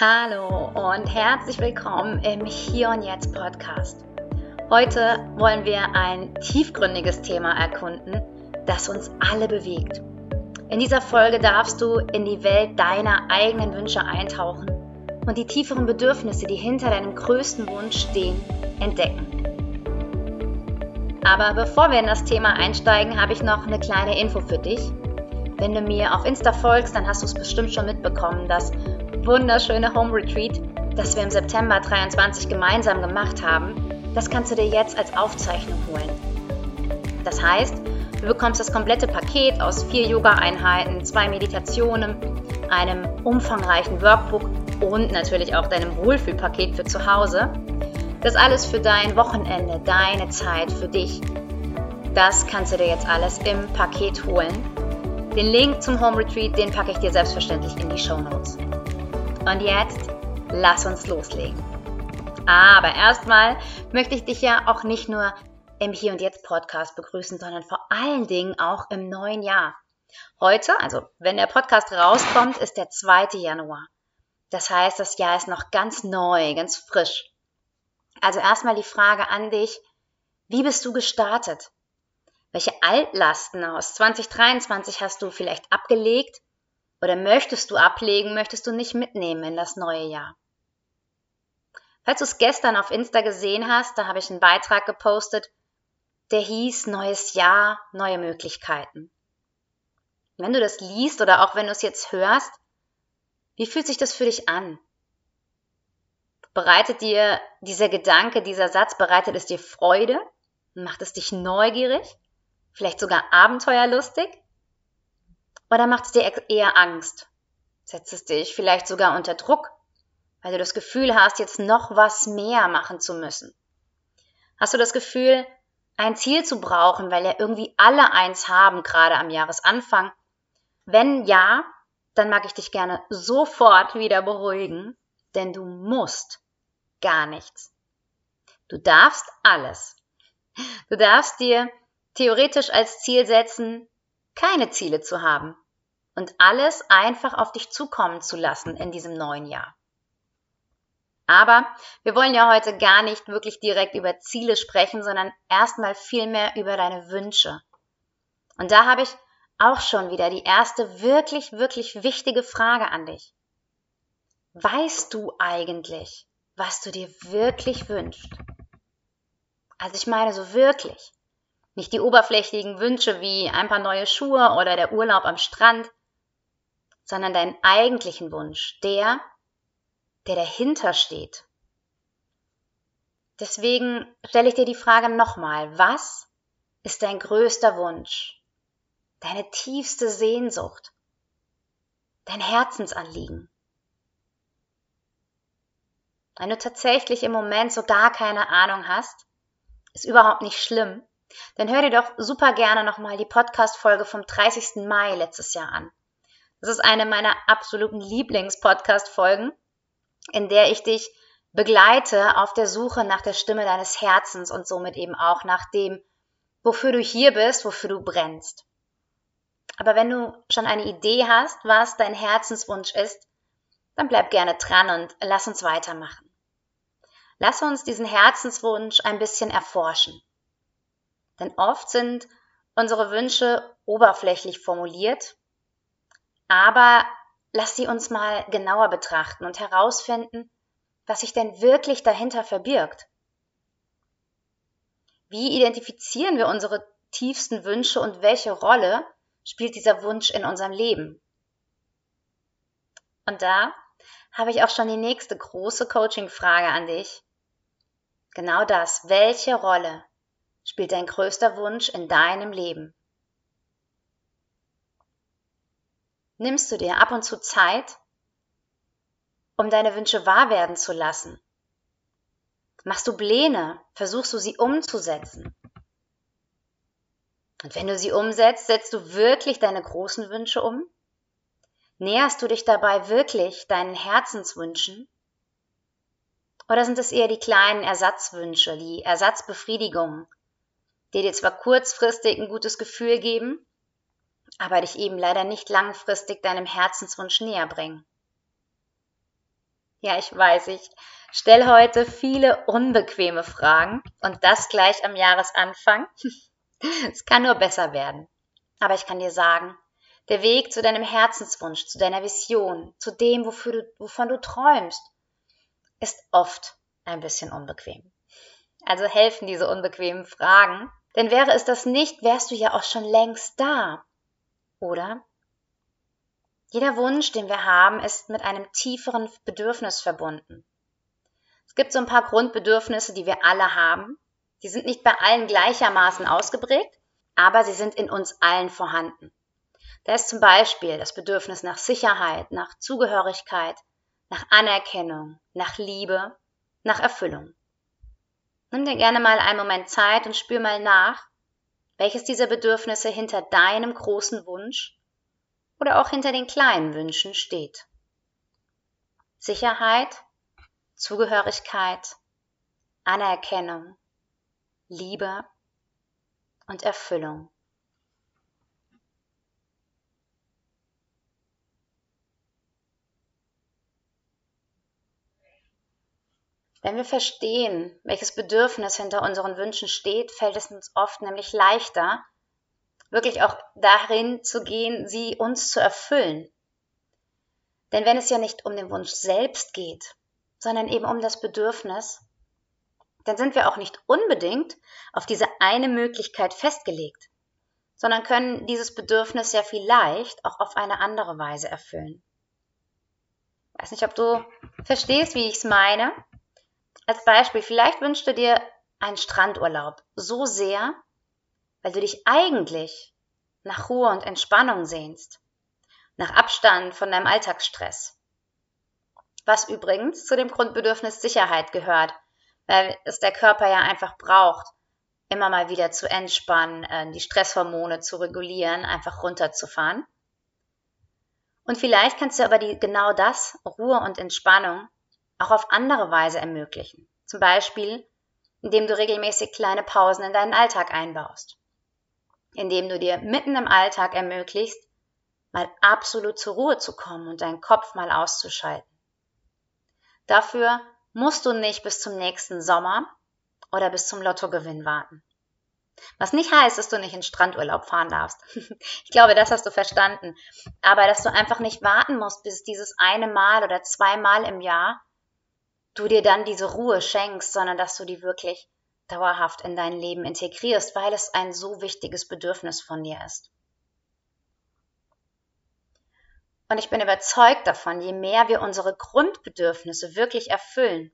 Hallo und herzlich willkommen im Hier und Jetzt Podcast. Heute wollen wir ein tiefgründiges Thema erkunden, das uns alle bewegt. In dieser Folge darfst du in die Welt deiner eigenen Wünsche eintauchen und die tieferen Bedürfnisse, die hinter deinem größten Wunsch stehen, entdecken. Aber bevor wir in das Thema einsteigen, habe ich noch eine kleine Info für dich. Wenn du mir auf Insta folgst, dann hast du es bestimmt schon mitbekommen, dass wunderschöne Home Retreat, das wir im September 23 gemeinsam gemacht haben, das kannst du dir jetzt als Aufzeichnung holen. Das heißt, du bekommst das komplette Paket aus vier Yoga-Einheiten, zwei Meditationen, einem umfangreichen Workbook und natürlich auch deinem Wohlfühlpaket für zu Hause. Das alles für dein Wochenende, deine Zeit für dich. Das kannst du dir jetzt alles im Paket holen. Den Link zum Home Retreat, den packe ich dir selbstverständlich in die Show Notes. Und jetzt lass uns loslegen. Aber erstmal möchte ich dich ja auch nicht nur im Hier und Jetzt Podcast begrüßen, sondern vor allen Dingen auch im neuen Jahr. Heute, also wenn der Podcast rauskommt, ist der 2. Januar. Das heißt, das Jahr ist noch ganz neu, ganz frisch. Also erstmal die Frage an dich, wie bist du gestartet? Welche Altlasten aus 2023 hast du vielleicht abgelegt oder möchtest du ablegen, möchtest du nicht mitnehmen in das neue Jahr? Falls du es gestern auf Insta gesehen hast, da habe ich einen Beitrag gepostet, der hieß Neues Jahr, neue Möglichkeiten. Wenn du das liest oder auch wenn du es jetzt hörst, wie fühlt sich das für dich an? Bereitet dir dieser Gedanke, dieser Satz, bereitet es dir Freude? Macht es dich neugierig? Vielleicht sogar abenteuerlustig? Oder macht es dir eher Angst? Setzt es dich vielleicht sogar unter Druck, weil du das Gefühl hast, jetzt noch was mehr machen zu müssen? Hast du das Gefühl, ein Ziel zu brauchen, weil ja irgendwie alle eins haben, gerade am Jahresanfang? Wenn ja, dann mag ich dich gerne sofort wieder beruhigen, denn du musst gar nichts. Du darfst alles. Du darfst dir theoretisch als Ziel setzen, keine Ziele zu haben und alles einfach auf dich zukommen zu lassen in diesem neuen Jahr. Aber wir wollen ja heute gar nicht wirklich direkt über Ziele sprechen, sondern erstmal vielmehr über deine Wünsche. Und da habe ich auch schon wieder die erste wirklich, wirklich wichtige Frage an dich. Weißt du eigentlich, was du dir wirklich wünschst? Also ich meine so wirklich. Nicht die oberflächlichen Wünsche wie ein paar neue Schuhe oder der Urlaub am Strand, sondern deinen eigentlichen Wunsch, der, der dahinter steht. Deswegen stelle ich dir die Frage nochmal, was ist dein größter Wunsch, deine tiefste Sehnsucht, dein Herzensanliegen? Wenn du tatsächlich im Moment so gar keine Ahnung hast, ist überhaupt nicht schlimm, dann hör dir doch super gerne nochmal die Podcast-Folge vom 30. Mai letztes Jahr an. Das ist eine meiner absoluten Lieblings-Podcast-Folgen, in der ich dich begleite auf der Suche nach der Stimme deines Herzens und somit eben auch nach dem, wofür du hier bist, wofür du brennst. Aber wenn du schon eine Idee hast, was dein Herzenswunsch ist, dann bleib gerne dran und lass uns weitermachen. Lass uns diesen Herzenswunsch ein bisschen erforschen. Denn oft sind unsere Wünsche oberflächlich formuliert aber lass sie uns mal genauer betrachten und herausfinden, was sich denn wirklich dahinter verbirgt. Wie identifizieren wir unsere tiefsten Wünsche und welche Rolle spielt dieser Wunsch in unserem Leben? Und da habe ich auch schon die nächste große Coaching-Frage an dich. Genau das. Welche Rolle spielt dein größter Wunsch in deinem Leben? nimmst du dir ab und zu Zeit, um deine Wünsche wahr werden zu lassen? Machst du Pläne? Versuchst du sie umzusetzen? Und wenn du sie umsetzt, setzt du wirklich deine großen Wünsche um? Näherst du dich dabei wirklich deinen Herzenswünschen? Oder sind es eher die kleinen Ersatzwünsche, die Ersatzbefriedigungen, die dir zwar kurzfristig ein gutes Gefühl geben, aber dich eben leider nicht langfristig deinem Herzenswunsch näher bringen. Ja, ich weiß, ich stelle heute viele unbequeme Fragen und das gleich am Jahresanfang. es kann nur besser werden. Aber ich kann dir sagen, der Weg zu deinem Herzenswunsch, zu deiner Vision, zu dem, wofür du, wovon du träumst, ist oft ein bisschen unbequem. Also helfen diese unbequemen Fragen. Denn wäre es das nicht, wärst du ja auch schon längst da. Oder? Jeder Wunsch, den wir haben, ist mit einem tieferen Bedürfnis verbunden. Es gibt so ein paar Grundbedürfnisse, die wir alle haben. Die sind nicht bei allen gleichermaßen ausgeprägt, aber sie sind in uns allen vorhanden. Da ist zum Beispiel das Bedürfnis nach Sicherheit, nach Zugehörigkeit, nach Anerkennung, nach Liebe, nach Erfüllung. Nimm dir gerne mal einen Moment Zeit und spür mal nach, welches dieser Bedürfnisse hinter deinem großen Wunsch oder auch hinter den kleinen Wünschen steht. Sicherheit, Zugehörigkeit, Anerkennung, Liebe und Erfüllung. Wenn wir verstehen, welches Bedürfnis hinter unseren Wünschen steht, fällt es uns oft nämlich leichter, wirklich auch darin zu gehen, sie uns zu erfüllen. Denn wenn es ja nicht um den Wunsch selbst geht, sondern eben um das Bedürfnis, dann sind wir auch nicht unbedingt auf diese eine Möglichkeit festgelegt, sondern können dieses Bedürfnis ja vielleicht auch auf eine andere Weise erfüllen. Ich weiß nicht, ob du verstehst, wie ich es meine. Als Beispiel, vielleicht wünschst du dir einen Strandurlaub so sehr, weil du dich eigentlich nach Ruhe und Entspannung sehnst, nach Abstand von deinem Alltagsstress. Was übrigens zu dem Grundbedürfnis Sicherheit gehört, weil es der Körper ja einfach braucht, immer mal wieder zu entspannen, äh, die Stresshormone zu regulieren, einfach runterzufahren. Und vielleicht kannst du aber die, genau das, Ruhe und Entspannung, auch auf andere Weise ermöglichen. Zum Beispiel, indem du regelmäßig kleine Pausen in deinen Alltag einbaust indem du dir mitten im Alltag ermöglicht, mal absolut zur Ruhe zu kommen und deinen Kopf mal auszuschalten. Dafür musst du nicht bis zum nächsten Sommer oder bis zum Lottogewinn warten. Was nicht heißt, dass du nicht in Strandurlaub fahren darfst. ich glaube, das hast du verstanden. Aber dass du einfach nicht warten musst, bis dieses eine Mal oder zweimal im Jahr du dir dann diese Ruhe schenkst, sondern dass du die wirklich dauerhaft in dein Leben integrierst, weil es ein so wichtiges Bedürfnis von dir ist. Und ich bin überzeugt davon, je mehr wir unsere Grundbedürfnisse wirklich erfüllen,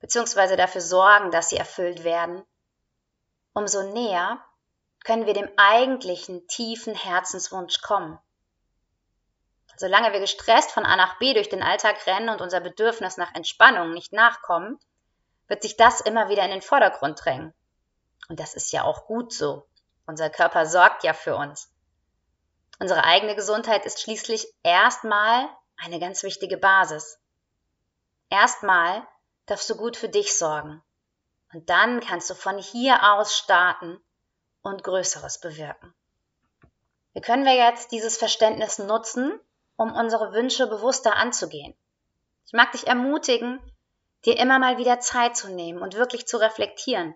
beziehungsweise dafür sorgen, dass sie erfüllt werden, umso näher können wir dem eigentlichen tiefen Herzenswunsch kommen. Solange wir gestresst von A nach B durch den Alltag rennen und unser Bedürfnis nach Entspannung nicht nachkommen, wird sich das immer wieder in den Vordergrund drängen. Und das ist ja auch gut so. Unser Körper sorgt ja für uns. Unsere eigene Gesundheit ist schließlich erstmal eine ganz wichtige Basis. Erstmal darfst du gut für dich sorgen. Und dann kannst du von hier aus starten und Größeres bewirken. Wie können wir jetzt dieses Verständnis nutzen, um unsere Wünsche bewusster anzugehen? Ich mag dich ermutigen, dir immer mal wieder Zeit zu nehmen und wirklich zu reflektieren,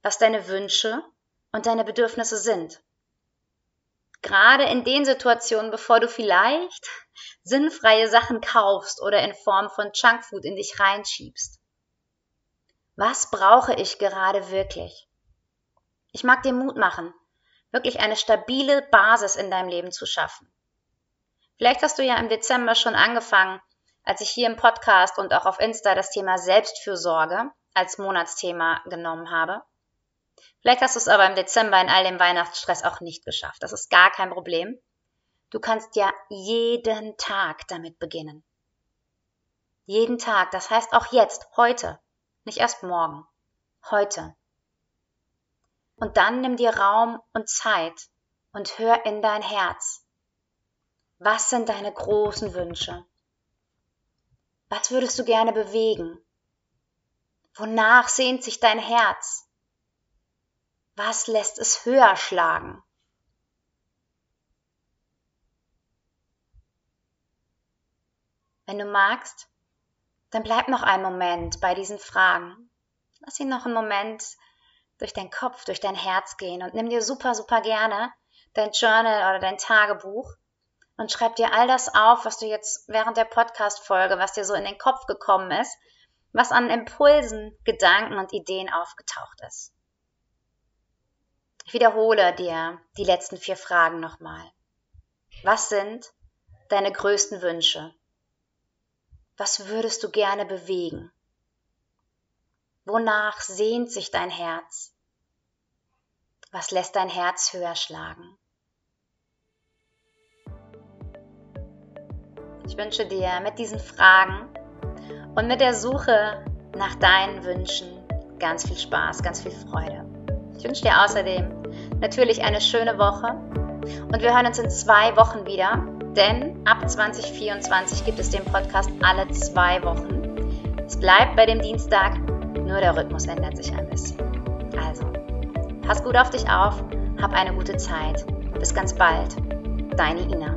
was deine Wünsche und deine Bedürfnisse sind. Gerade in den Situationen, bevor du vielleicht sinnfreie Sachen kaufst oder in Form von Junkfood in dich reinschiebst. Was brauche ich gerade wirklich? Ich mag dir Mut machen, wirklich eine stabile Basis in deinem Leben zu schaffen. Vielleicht hast du ja im Dezember schon angefangen, als ich hier im Podcast und auch auf Insta das Thema Selbstfürsorge als Monatsthema genommen habe. Vielleicht hast du es aber im Dezember in all dem Weihnachtsstress auch nicht geschafft. Das ist gar kein Problem. Du kannst ja jeden Tag damit beginnen. Jeden Tag, das heißt auch jetzt, heute, nicht erst morgen, heute. Und dann nimm dir Raum und Zeit und hör in dein Herz. Was sind deine großen Wünsche? Was würdest du gerne bewegen? Wonach sehnt sich dein Herz? Was lässt es höher schlagen? Wenn du magst, dann bleib noch einen Moment bei diesen Fragen. Lass ihn noch einen Moment durch deinen Kopf, durch dein Herz gehen und nimm dir super, super gerne dein Journal oder dein Tagebuch und schreib dir all das auf, was du jetzt während der Podcast-Folge, was dir so in den Kopf gekommen ist, was an Impulsen, Gedanken und Ideen aufgetaucht ist. Ich wiederhole dir die letzten vier Fragen nochmal. Was sind deine größten Wünsche? Was würdest du gerne bewegen? Wonach sehnt sich dein Herz? Was lässt dein Herz höher schlagen? Ich wünsche dir mit diesen Fragen und mit der Suche nach deinen Wünschen ganz viel Spaß, ganz viel Freude. Ich wünsche dir außerdem natürlich eine schöne Woche und wir hören uns in zwei Wochen wieder, denn ab 2024 gibt es den Podcast alle zwei Wochen. Es bleibt bei dem Dienstag, nur der Rhythmus ändert sich ein bisschen. Also, pass gut auf dich auf, hab eine gute Zeit. Bis ganz bald. Deine Ina.